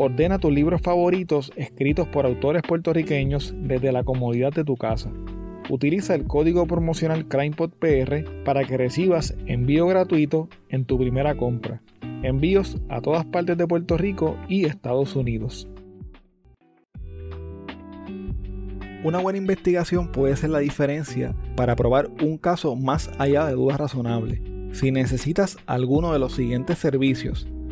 Ordena tus libros favoritos escritos por autores puertorriqueños desde la comodidad de tu casa. Utiliza el código promocional CrimePodPR para que recibas envío gratuito en tu primera compra. Envíos a todas partes de Puerto Rico y Estados Unidos. Una buena investigación puede ser la diferencia para probar un caso más allá de dudas razonables. Si necesitas alguno de los siguientes servicios,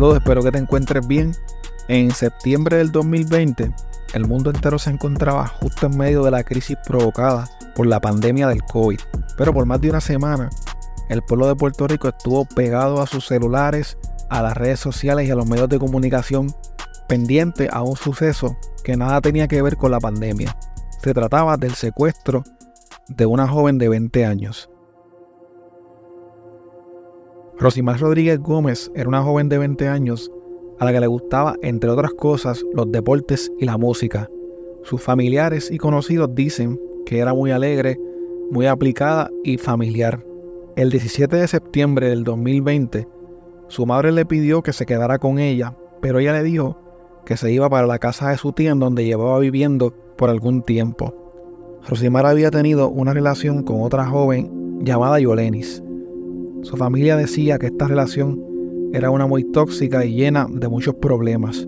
Saludos, espero que te encuentres bien. En septiembre del 2020, el mundo entero se encontraba justo en medio de la crisis provocada por la pandemia del COVID. Pero por más de una semana, el pueblo de Puerto Rico estuvo pegado a sus celulares, a las redes sociales y a los medios de comunicación, pendiente a un suceso que nada tenía que ver con la pandemia. Se trataba del secuestro de una joven de 20 años. Rosimar Rodríguez Gómez era una joven de 20 años a la que le gustaba, entre otras cosas, los deportes y la música. Sus familiares y conocidos dicen que era muy alegre, muy aplicada y familiar. El 17 de septiembre del 2020, su madre le pidió que se quedara con ella, pero ella le dijo que se iba para la casa de su tía en donde llevaba viviendo por algún tiempo. Rosimar había tenido una relación con otra joven llamada Yolenis. Su familia decía que esta relación era una muy tóxica y llena de muchos problemas.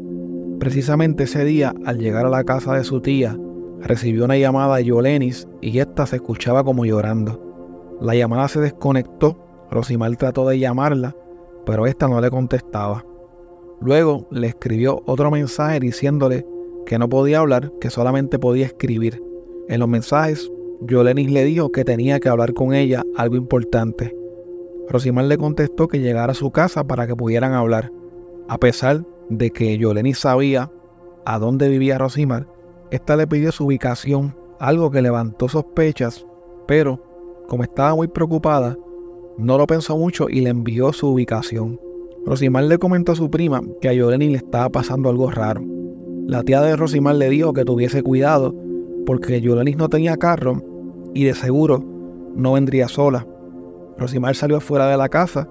Precisamente ese día, al llegar a la casa de su tía, recibió una llamada de Yolenis y ésta se escuchaba como llorando. La llamada se desconectó, Rosimar trató de llamarla, pero ésta no le contestaba. Luego le escribió otro mensaje diciéndole que no podía hablar, que solamente podía escribir. En los mensajes, Yolenis le dijo que tenía que hablar con ella algo importante. Rosimar le contestó que llegara a su casa para que pudieran hablar. A pesar de que Yoleni sabía a dónde vivía Rosimar, esta le pidió su ubicación, algo que levantó sospechas, pero como estaba muy preocupada, no lo pensó mucho y le envió su ubicación. Rosimar le comentó a su prima que a Yoleni le estaba pasando algo raro. La tía de Rosimar le dijo que tuviese cuidado porque Yoleni no tenía carro y de seguro no vendría sola. Rosimar salió fuera de la casa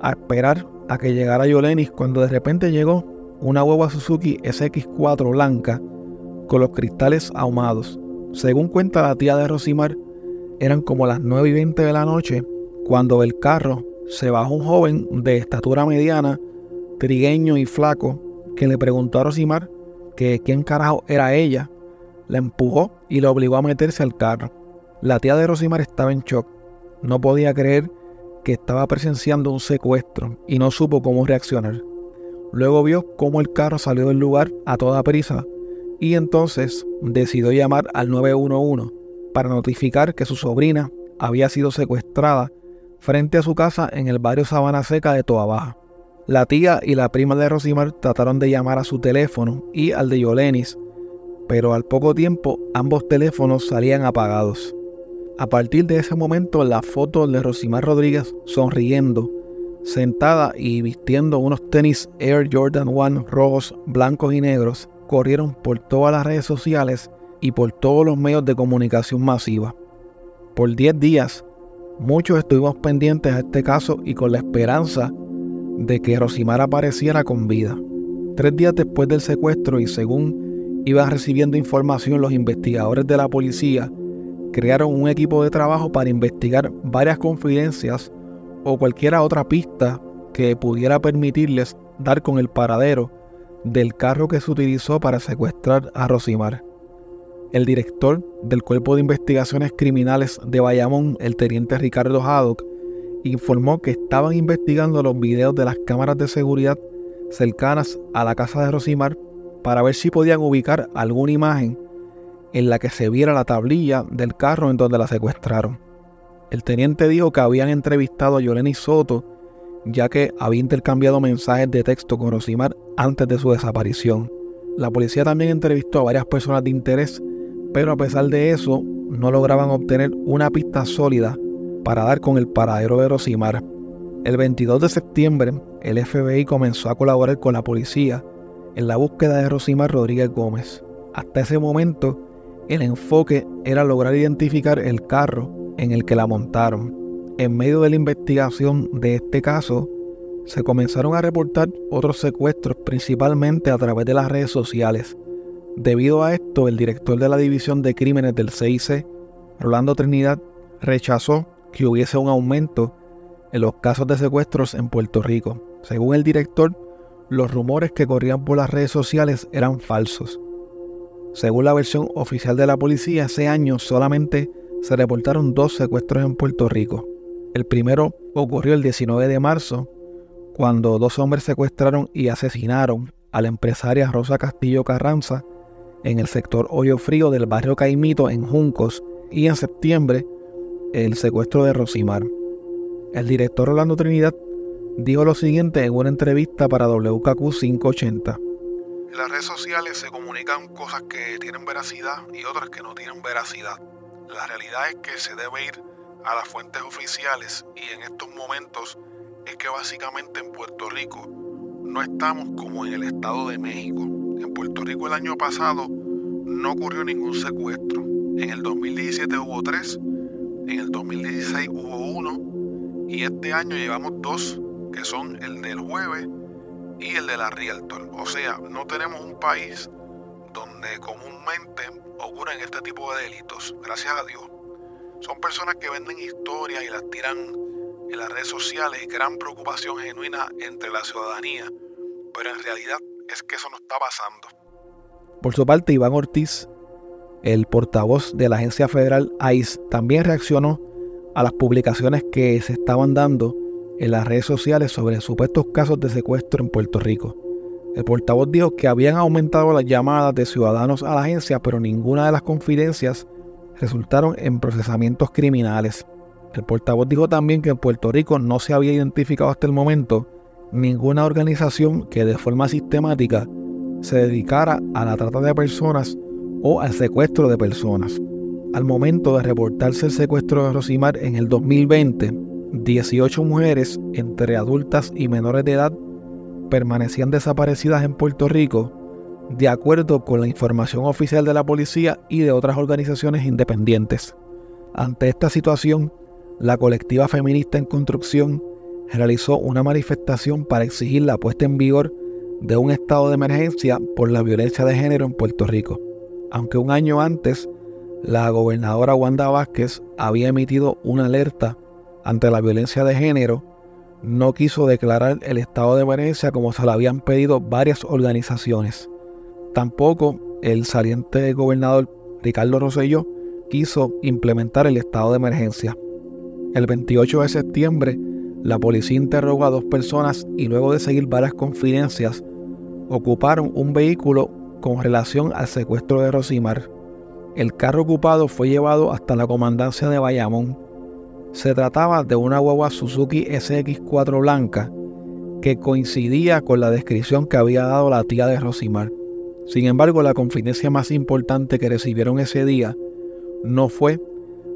a esperar a que llegara Yolenis cuando de repente llegó una hueva Suzuki SX4 blanca con los cristales ahumados. Según cuenta la tía de Rosimar, eran como las 9 y 20 de la noche cuando del carro se bajó un joven de estatura mediana, trigueño y flaco, que le preguntó a Rosimar que quién carajo era ella. la empujó y la obligó a meterse al carro. La tía de Rosimar estaba en shock. No podía creer que estaba presenciando un secuestro y no supo cómo reaccionar. Luego vio cómo el carro salió del lugar a toda prisa y entonces decidió llamar al 911 para notificar que su sobrina había sido secuestrada frente a su casa en el barrio Sabana Seca de Toa Baja. La tía y la prima de Rosimar trataron de llamar a su teléfono y al de Yolenis, pero al poco tiempo ambos teléfonos salían apagados. A partir de ese momento, la foto de Rosimar Rodríguez sonriendo, sentada y vistiendo unos tenis Air Jordan 1 rojos, blancos y negros, corrieron por todas las redes sociales y por todos los medios de comunicación masiva. Por 10 días, muchos estuvimos pendientes a este caso y con la esperanza de que Rosimar apareciera con vida. Tres días después del secuestro y según iban recibiendo información los investigadores de la policía, crearon un equipo de trabajo para investigar varias confidencias o cualquier otra pista que pudiera permitirles dar con el paradero del carro que se utilizó para secuestrar a Rosimar. El director del Cuerpo de Investigaciones Criminales de Bayamón, el teniente Ricardo Haddock, informó que estaban investigando los videos de las cámaras de seguridad cercanas a la casa de Rosimar para ver si podían ubicar alguna imagen en la que se viera la tablilla del carro en donde la secuestraron. El teniente dijo que habían entrevistado a Yoleni Soto ya que había intercambiado mensajes de texto con Rosimar antes de su desaparición. La policía también entrevistó a varias personas de interés, pero a pesar de eso no lograban obtener una pista sólida para dar con el paradero de Rosimar. El 22 de septiembre, el FBI comenzó a colaborar con la policía en la búsqueda de Rosimar Rodríguez Gómez. Hasta ese momento, el enfoque era lograr identificar el carro en el que la montaron. En medio de la investigación de este caso, se comenzaron a reportar otros secuestros principalmente a través de las redes sociales. Debido a esto, el director de la División de Crímenes del CIC, Rolando Trinidad, rechazó que hubiese un aumento en los casos de secuestros en Puerto Rico. Según el director, los rumores que corrían por las redes sociales eran falsos. Según la versión oficial de la policía, ese año solamente se reportaron dos secuestros en Puerto Rico. El primero ocurrió el 19 de marzo, cuando dos hombres secuestraron y asesinaron a la empresaria Rosa Castillo Carranza en el sector Hoyo Frío del barrio Caimito en Juncos y en septiembre el secuestro de Rosimar. El director Orlando Trinidad dijo lo siguiente en una entrevista para WKQ 580. En las redes sociales se comunican cosas que tienen veracidad y otras que no tienen veracidad. La realidad es que se debe ir a las fuentes oficiales y en estos momentos es que básicamente en Puerto Rico no estamos como en el Estado de México. En Puerto Rico el año pasado no ocurrió ningún secuestro. En el 2017 hubo tres en el 2016 hubo uno y este año llevamos dos, que son el del jueves y el de la Realtor. O sea, no tenemos un país donde comúnmente ocurren este tipo de delitos, gracias a Dios. Son personas que venden historias y las tiran en las redes sociales y crean preocupación genuina entre la ciudadanía, pero en realidad es que eso no está pasando. Por su parte, Iván Ortiz el portavoz de la agencia federal ICE también reaccionó a las publicaciones que se estaban dando en las redes sociales sobre supuestos casos de secuestro en Puerto Rico. El portavoz dijo que habían aumentado las llamadas de ciudadanos a la agencia, pero ninguna de las confidencias resultaron en procesamientos criminales. El portavoz dijo también que en Puerto Rico no se había identificado hasta el momento ninguna organización que de forma sistemática se dedicara a la trata de personas o al secuestro de personas. Al momento de reportarse el secuestro de Rosimar en el 2020, 18 mujeres, entre adultas y menores de edad, permanecían desaparecidas en Puerto Rico, de acuerdo con la información oficial de la policía y de otras organizaciones independientes. Ante esta situación, la colectiva feminista en construcción realizó una manifestación para exigir la puesta en vigor de un estado de emergencia por la violencia de género en Puerto Rico aunque un año antes la gobernadora Wanda Vázquez había emitido una alerta ante la violencia de género, no quiso declarar el estado de emergencia como se lo habían pedido varias organizaciones. Tampoco el saliente gobernador Ricardo Rosselló, quiso implementar el estado de emergencia. El 28 de septiembre, la policía interrogó a dos personas y luego de seguir varias confidencias, ocuparon un vehículo con relación al secuestro de Rosimar. El carro ocupado fue llevado hasta la comandancia de Bayamón. Se trataba de una guagua Suzuki SX4 blanca que coincidía con la descripción que había dado la tía de Rosimar. Sin embargo, la confidencia más importante que recibieron ese día no fue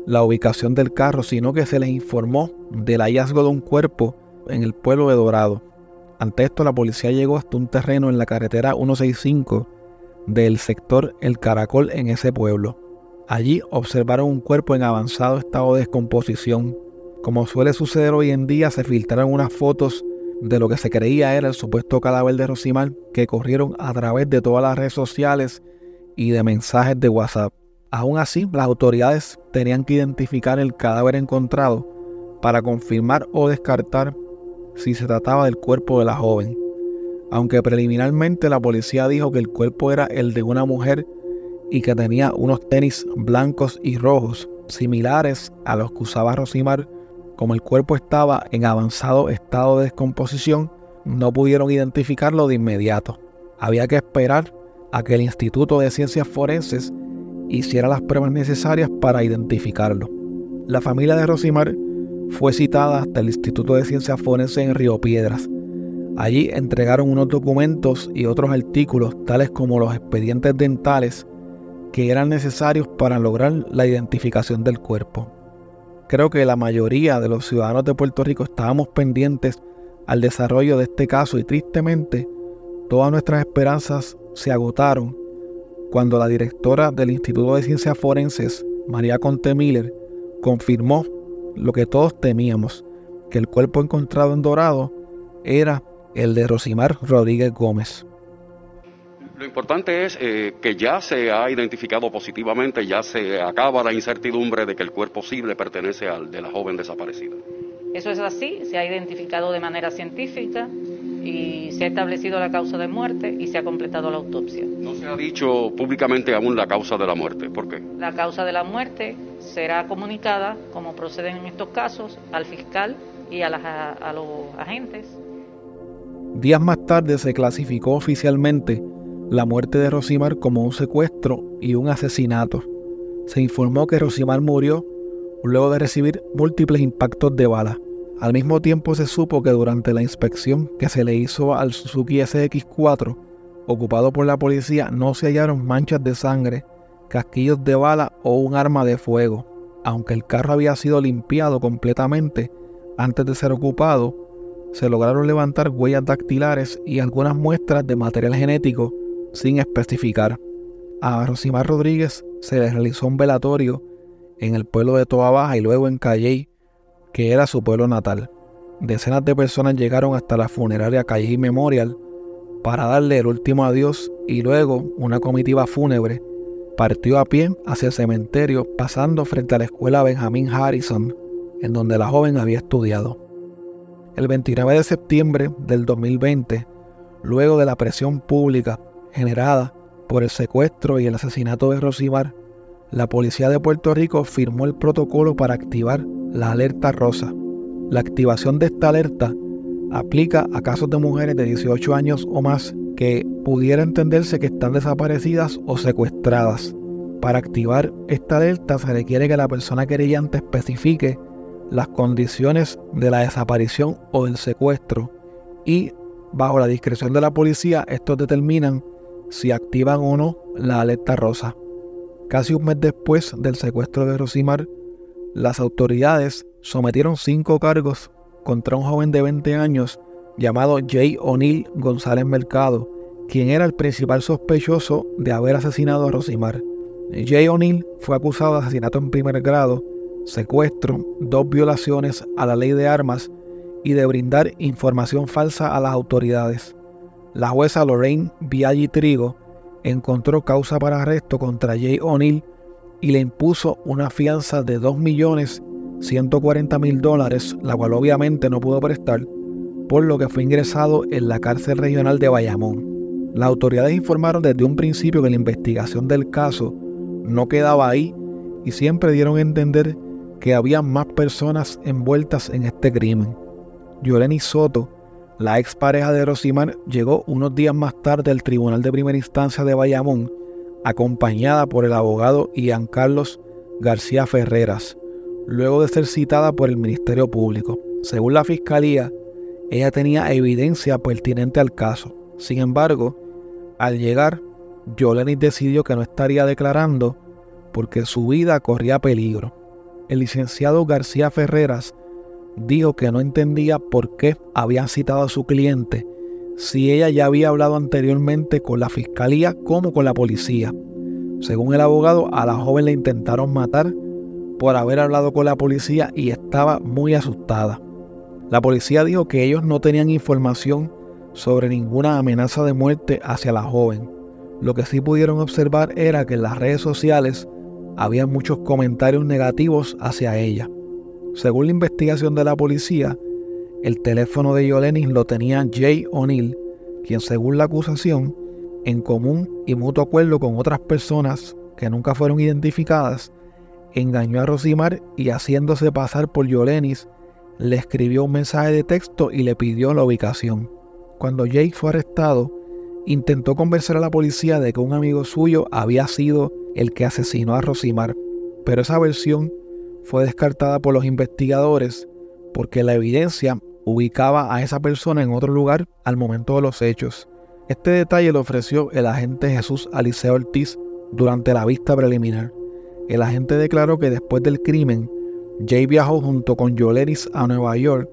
la ubicación del carro, sino que se les informó del hallazgo de un cuerpo en el pueblo de Dorado. Ante esto, la policía llegó hasta un terreno en la carretera 165 del sector El Caracol en ese pueblo. Allí observaron un cuerpo en avanzado estado de descomposición. Como suele suceder hoy en día, se filtraron unas fotos de lo que se creía era el supuesto cadáver de Rosimar que corrieron a través de todas las redes sociales y de mensajes de WhatsApp. Aún así, las autoridades tenían que identificar el cadáver encontrado para confirmar o descartar si se trataba del cuerpo de la joven aunque preliminarmente la policía dijo que el cuerpo era el de una mujer y que tenía unos tenis blancos y rojos similares a los que usaba Rosimar, como el cuerpo estaba en avanzado estado de descomposición, no pudieron identificarlo de inmediato. Había que esperar a que el Instituto de Ciencias Forenses hiciera las pruebas necesarias para identificarlo. La familia de Rosimar fue citada hasta el Instituto de Ciencias Forenses en Río Piedras, Allí entregaron unos documentos y otros artículos, tales como los expedientes dentales, que eran necesarios para lograr la identificación del cuerpo. Creo que la mayoría de los ciudadanos de Puerto Rico estábamos pendientes al desarrollo de este caso y tristemente todas nuestras esperanzas se agotaron cuando la directora del Instituto de Ciencias Forenses, María Conte Miller, confirmó lo que todos temíamos, que el cuerpo encontrado en Dorado era el de Rosimar Rodríguez Gómez. Lo importante es eh, que ya se ha identificado positivamente, ya se acaba la incertidumbre de que el cuerpo posible pertenece al de la joven desaparecida. Eso es así, se ha identificado de manera científica y se ha establecido la causa de muerte y se ha completado la autopsia. No se ha dicho públicamente aún la causa de la muerte, ¿por qué? La causa de la muerte será comunicada, como proceden en estos casos, al fiscal y a, a los agentes Días más tarde se clasificó oficialmente la muerte de Rosimar como un secuestro y un asesinato. Se informó que Rosimar murió luego de recibir múltiples impactos de bala. Al mismo tiempo se supo que durante la inspección que se le hizo al Suzuki SX4, ocupado por la policía, no se hallaron manchas de sangre, casquillos de bala o un arma de fuego. Aunque el carro había sido limpiado completamente antes de ser ocupado, se lograron levantar huellas dactilares y algunas muestras de material genético sin especificar. A Rosimar Rodríguez se le realizó un velatorio en el pueblo de Toa Baja y luego en Calley, que era su pueblo natal. Decenas de personas llegaron hasta la funeraria Calley Memorial para darle el último adiós y luego una comitiva fúnebre partió a pie hacia el cementerio pasando frente a la escuela Benjamin Harrison, en donde la joven había estudiado. El 29 de septiembre del 2020, luego de la presión pública generada por el secuestro y el asesinato de Rosimar, la policía de Puerto Rico firmó el protocolo para activar la alerta rosa. La activación de esta alerta aplica a casos de mujeres de 18 años o más que pudiera entenderse que están desaparecidas o secuestradas. Para activar esta alerta se requiere que la persona querellante especifique las condiciones de la desaparición o del secuestro y bajo la discreción de la policía estos determinan si activan o no la alerta rosa. Casi un mes después del secuestro de Rosimar, las autoridades sometieron cinco cargos contra un joven de 20 años llamado Jay O'Neill González Mercado, quien era el principal sospechoso de haber asesinado a Rosimar. Jay O'Neill fue acusado de asesinato en primer grado secuestro, dos violaciones a la ley de armas y de brindar información falsa a las autoridades. La jueza Lorraine Biaggi Trigo encontró causa para arresto contra Jay O'Neill y le impuso una fianza de 2.140.000 dólares, la cual obviamente no pudo prestar, por lo que fue ingresado en la cárcel regional de Bayamón. Las autoridades informaron desde un principio que la investigación del caso no quedaba ahí y siempre dieron a entender que había más personas envueltas en este crimen. Yoleni Soto, la ex pareja de Rosimar, llegó unos días más tarde al Tribunal de Primera Instancia de Bayamón, acompañada por el abogado Ian Carlos García Ferreras, luego de ser citada por el Ministerio Público. Según la Fiscalía, ella tenía evidencia pertinente al caso. Sin embargo, al llegar, Yolenis decidió que no estaría declarando porque su vida corría peligro. El licenciado García Ferreras dijo que no entendía por qué habían citado a su cliente si ella ya había hablado anteriormente con la fiscalía como con la policía. Según el abogado, a la joven le intentaron matar por haber hablado con la policía y estaba muy asustada. La policía dijo que ellos no tenían información sobre ninguna amenaza de muerte hacia la joven. Lo que sí pudieron observar era que en las redes sociales había muchos comentarios negativos hacia ella. Según la investigación de la policía, el teléfono de Yolenis lo tenía Jay O'Neill, quien según la acusación, en común y mutuo acuerdo con otras personas que nunca fueron identificadas, engañó a Rosimar y haciéndose pasar por Yolenis, le escribió un mensaje de texto y le pidió la ubicación. Cuando Jay fue arrestado, intentó convencer a la policía de que un amigo suyo había sido el que asesinó a Rosimar, pero esa versión fue descartada por los investigadores porque la evidencia ubicaba a esa persona en otro lugar al momento de los hechos. Este detalle lo ofreció el agente Jesús Aliceo Ortiz durante la vista preliminar. El agente declaró que después del crimen, Jay viajó junto con Yoleris a Nueva York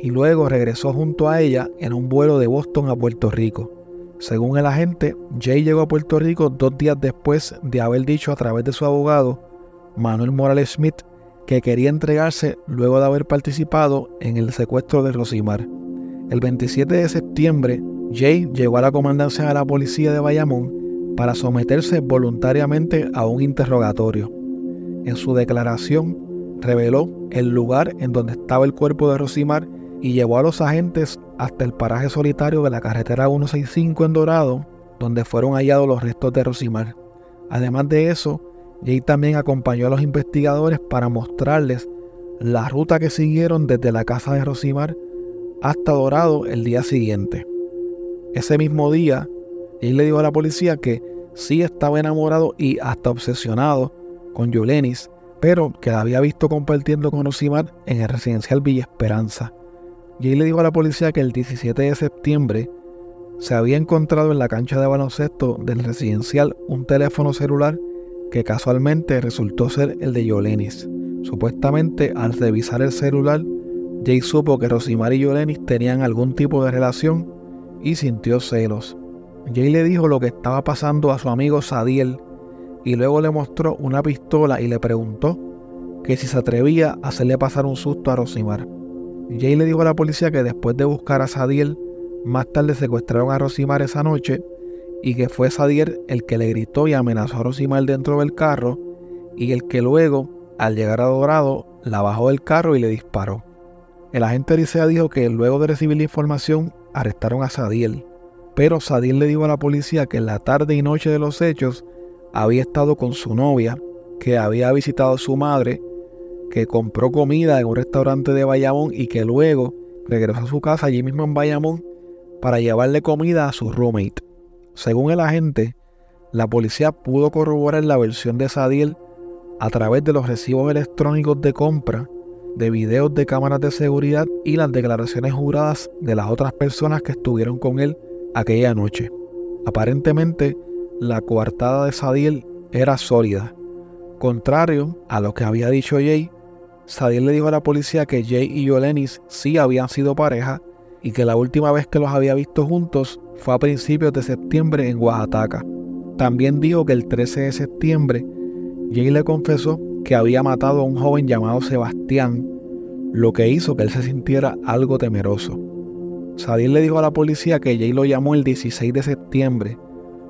y luego regresó junto a ella en un vuelo de Boston a Puerto Rico. Según el agente, Jay llegó a Puerto Rico dos días después de haber dicho a través de su abogado, Manuel Morales Smith, que quería entregarse luego de haber participado en el secuestro de Rosimar. El 27 de septiembre, Jay llegó a la comandancia de la policía de Bayamón para someterse voluntariamente a un interrogatorio. En su declaración, reveló el lugar en donde estaba el cuerpo de Rosimar y llevó a los agentes hasta el paraje solitario de la carretera 165 en Dorado, donde fueron hallados los restos de Rosimar. Además de eso, Jay también acompañó a los investigadores para mostrarles la ruta que siguieron desde la casa de Rosimar hasta Dorado el día siguiente. Ese mismo día, Jay le dijo a la policía que sí estaba enamorado y hasta obsesionado con Yolenis, pero que la había visto compartiendo con Rosimar en el residencial Villa Esperanza. Jay le dijo a la policía que el 17 de septiembre se había encontrado en la cancha de baloncesto del residencial un teléfono celular que casualmente resultó ser el de Yolenis. Supuestamente, al revisar el celular, Jay supo que Rosimar y Yolenis tenían algún tipo de relación y sintió celos. Jay le dijo lo que estaba pasando a su amigo Sadiel y luego le mostró una pistola y le preguntó que si se atrevía a hacerle pasar un susto a Rosimar. Jay le dijo a la policía que después de buscar a Sadiel, más tarde secuestraron a Rosimar esa noche y que fue Sadiel el que le gritó y amenazó a Rosimar dentro del carro y el que luego, al llegar a Dorado, la bajó del carro y le disparó. El agente Licea dijo que luego de recibir la información arrestaron a Sadiel, pero Sadiel le dijo a la policía que en la tarde y noche de los hechos había estado con su novia, que había visitado a su madre que compró comida en un restaurante de Bayamón y que luego regresó a su casa allí mismo en Bayamón para llevarle comida a su roommate. Según el agente, la policía pudo corroborar la versión de Sadiel a través de los recibos electrónicos de compra, de videos de cámaras de seguridad y las declaraciones juradas de las otras personas que estuvieron con él aquella noche. Aparentemente, la coartada de Sadiel era sólida. Contrario a lo que había dicho Jay, Sadiel le dijo a la policía que Jay y Yolenis sí habían sido pareja y que la última vez que los había visto juntos fue a principios de septiembre en Oaxaca. También dijo que el 13 de septiembre Jay le confesó que había matado a un joven llamado Sebastián, lo que hizo que él se sintiera algo temeroso. Sadiel le dijo a la policía que Jay lo llamó el 16 de septiembre,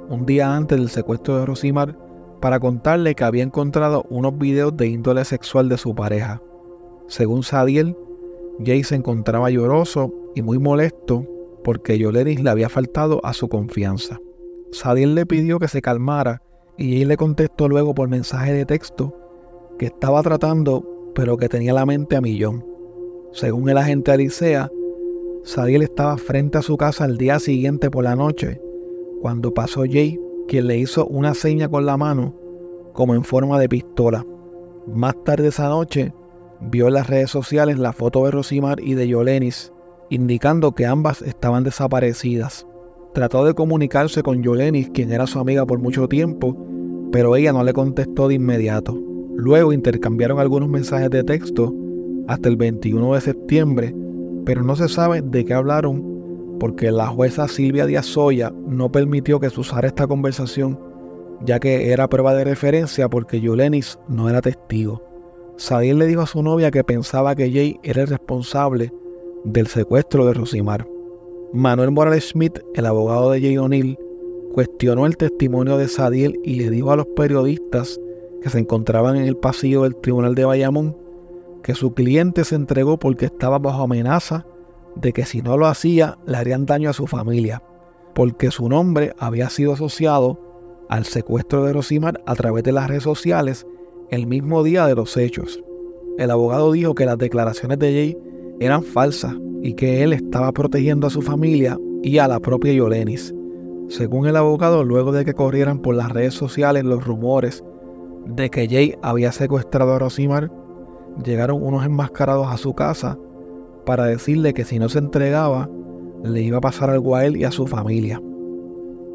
un día antes del secuestro de Rosimar, para contarle que había encontrado unos videos de índole sexual de su pareja. Según Sadiel, Jay se encontraba lloroso y muy molesto porque Yoleris le había faltado a su confianza. Sadiel le pidió que se calmara y Jay le contestó luego por mensaje de texto que estaba tratando pero que tenía la mente a millón. Según el agente Alicea, Sadiel estaba frente a su casa al día siguiente por la noche cuando pasó Jay, quien le hizo una seña con la mano como en forma de pistola. Más tarde esa noche, vio en las redes sociales la foto de Rosimar y de Yolenis, indicando que ambas estaban desaparecidas. Trató de comunicarse con Yolenis, quien era su amiga por mucho tiempo, pero ella no le contestó de inmediato. Luego intercambiaron algunos mensajes de texto hasta el 21 de septiembre, pero no se sabe de qué hablaron porque la jueza Silvia Díaz Soya no permitió que se usara esta conversación, ya que era prueba de referencia porque Yolenis no era testigo. Sadiel le dijo a su novia que pensaba que Jay era el responsable del secuestro de Rosimar. Manuel Morales Smith, el abogado de Jay O'Neill, cuestionó el testimonio de Sadiel y le dijo a los periodistas que se encontraban en el pasillo del tribunal de Bayamón que su cliente se entregó porque estaba bajo amenaza de que si no lo hacía le harían daño a su familia, porque su nombre había sido asociado al secuestro de Rosimar a través de las redes sociales el mismo día de los hechos. El abogado dijo que las declaraciones de Jay eran falsas y que él estaba protegiendo a su familia y a la propia Yolenis. Según el abogado, luego de que corrieran por las redes sociales los rumores de que Jay había secuestrado a Rosimar, llegaron unos enmascarados a su casa para decirle que si no se entregaba, le iba a pasar algo a él y a su familia.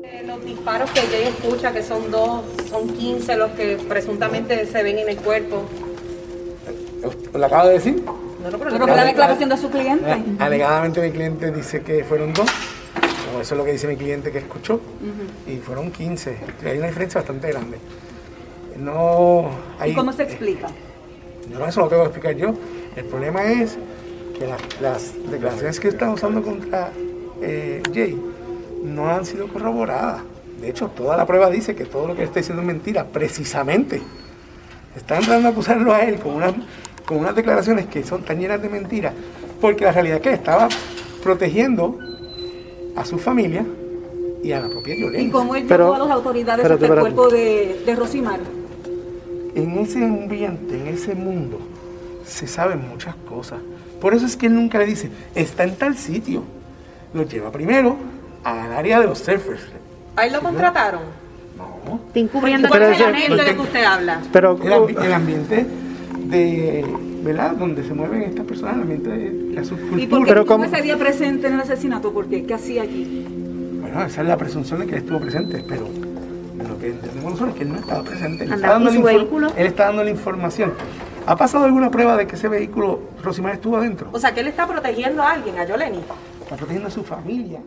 Eh, los disparos que Jay escucha, que son dos, son 15 los que presuntamente se ven en el cuerpo. ¿Lo acaba de decir? No, no, pero Pero que la declaración de su cliente. Alegadamente mi cliente dice que fueron dos. O eso es lo que dice mi cliente que escuchó. Y fueron 15. Hay una diferencia bastante grande. No hay, ¿Y cómo se explica? Yo no, eso lo tengo que explicar yo. El problema es que la- las declaraciones que están usando contra eh, Jay no han sido corroboradas. De hecho, toda la prueba dice que todo lo que él está diciendo es mentira, precisamente. Están tratando de acusarlo a él con unas, con unas declaraciones que son tan llenas de mentiras, porque la realidad es que estaba protegiendo a su familia y a la propia ¿Y Yolanda. cómo él Pero- llevó a las autoridades hasta el cuerpo de, de Rosimar? En ese ambiente, en ese mundo, se saben muchas cosas. Por eso es que él nunca le dice, está en tal sitio. Lo lleva primero al área de los surfers. ¿Ahí lo contrataron? No. Está encubriendo ¿Cuál Pero es el ambiente de que usted habla? Pero, El, ambi- el ambiente de, ¿verdad? Donde se mueven estas personas, el ambiente de la ¿Y por subcultura. qué Pero cómo- ese día presente en el asesinato? ¿Por qué? ¿Qué hacía allí? Bueno, esa es la presunción de que él estuvo presente, pero lo que entendemos nosotros es que él no estaba presente. Él está, dando en él está dando la información. ¿Ha pasado alguna prueba de que ese vehículo, Rosimar estuvo adentro? O sea, que él está protegiendo a alguien, a Yoleni. Está protegiendo a su familia.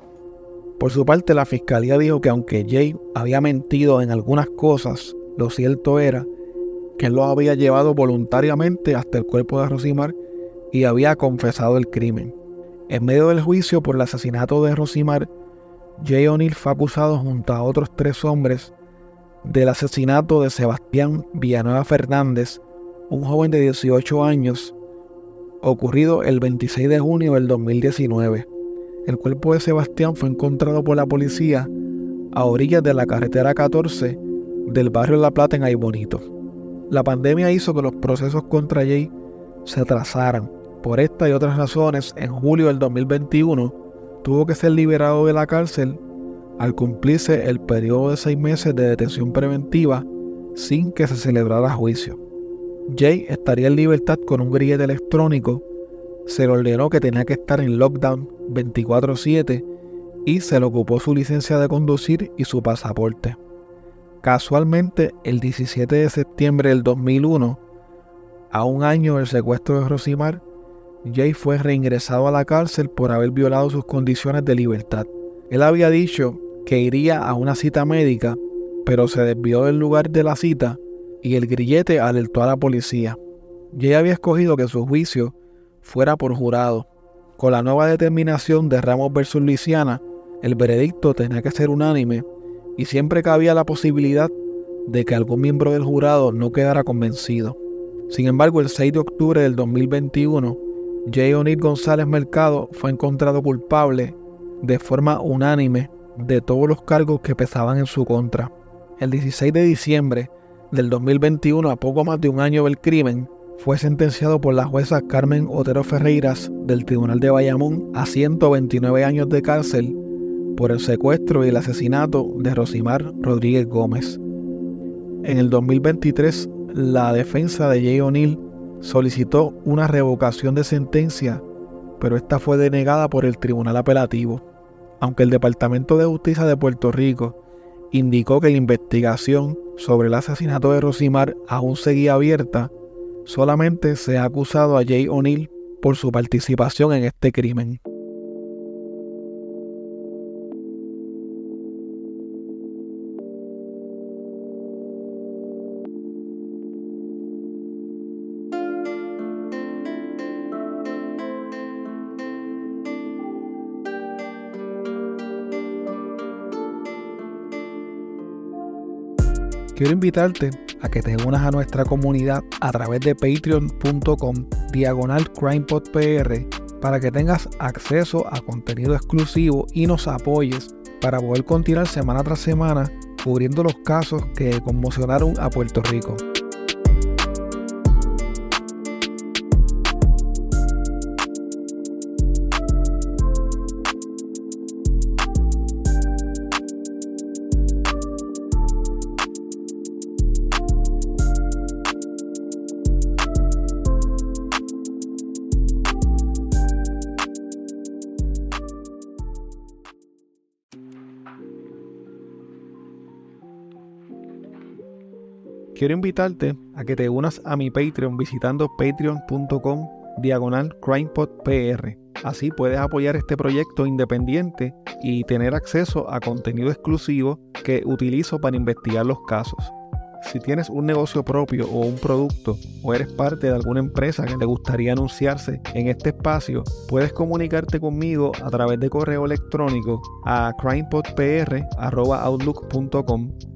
Por su parte, la fiscalía dijo que aunque Jay había mentido en algunas cosas, lo cierto era que él lo había llevado voluntariamente hasta el cuerpo de Rosimar y había confesado el crimen. En medio del juicio por el asesinato de Rosimar, Jay O'Neill fue acusado junto a otros tres hombres del asesinato de Sebastián Villanueva Fernández, un joven de 18 años, ocurrido el 26 de junio del 2019. El cuerpo de Sebastián fue encontrado por la policía a orillas de la carretera 14 del barrio La Plata en Aybonito. La pandemia hizo que los procesos contra Jay se atrasaran. Por esta y otras razones, en julio del 2021 tuvo que ser liberado de la cárcel al cumplirse el periodo de seis meses de detención preventiva sin que se celebrara juicio. Jay estaría en libertad con un grillete electrónico se le ordenó que tenía que estar en lockdown 24/7 y se le ocupó su licencia de conducir y su pasaporte. Casualmente, el 17 de septiembre del 2001, a un año del secuestro de Rosimar, Jay fue reingresado a la cárcel por haber violado sus condiciones de libertad. Él había dicho que iría a una cita médica, pero se desvió del lugar de la cita y el grillete alertó a la policía. Jay había escogido que su juicio fuera por jurado. Con la nueva determinación de Ramos versus Luisiana, el veredicto tenía que ser unánime y siempre cabía la posibilidad de que algún miembro del jurado no quedara convencido. Sin embargo, el 6 de octubre del 2021, Jay O'Neill González Mercado fue encontrado culpable de forma unánime de todos los cargos que pesaban en su contra. El 16 de diciembre del 2021, a poco más de un año del crimen, fue sentenciado por la jueza Carmen Otero Ferreiras del Tribunal de Bayamón a 129 años de cárcel por el secuestro y el asesinato de Rosimar Rodríguez Gómez. En el 2023, la defensa de Jay O'Neill solicitó una revocación de sentencia, pero esta fue denegada por el Tribunal Apelativo. Aunque el Departamento de Justicia de Puerto Rico indicó que la investigación sobre el asesinato de Rosimar aún seguía abierta, solamente se ha acusado a Jay O'Neill por su participación en este crimen. Quiero invitarte a que te unas a nuestra comunidad a través de patreon.com diagonal crimepodpr para que tengas acceso a contenido exclusivo y nos apoyes para poder continuar semana tras semana cubriendo los casos que conmocionaron a Puerto Rico. Quiero invitarte a que te unas a mi Patreon visitando patreon.com diagonal crimepodpr. Así puedes apoyar este proyecto independiente y tener acceso a contenido exclusivo que utilizo para investigar los casos. Si tienes un negocio propio o un producto o eres parte de alguna empresa que te gustaría anunciarse en este espacio, puedes comunicarte conmigo a través de correo electrónico a crimepodpr.outlook.com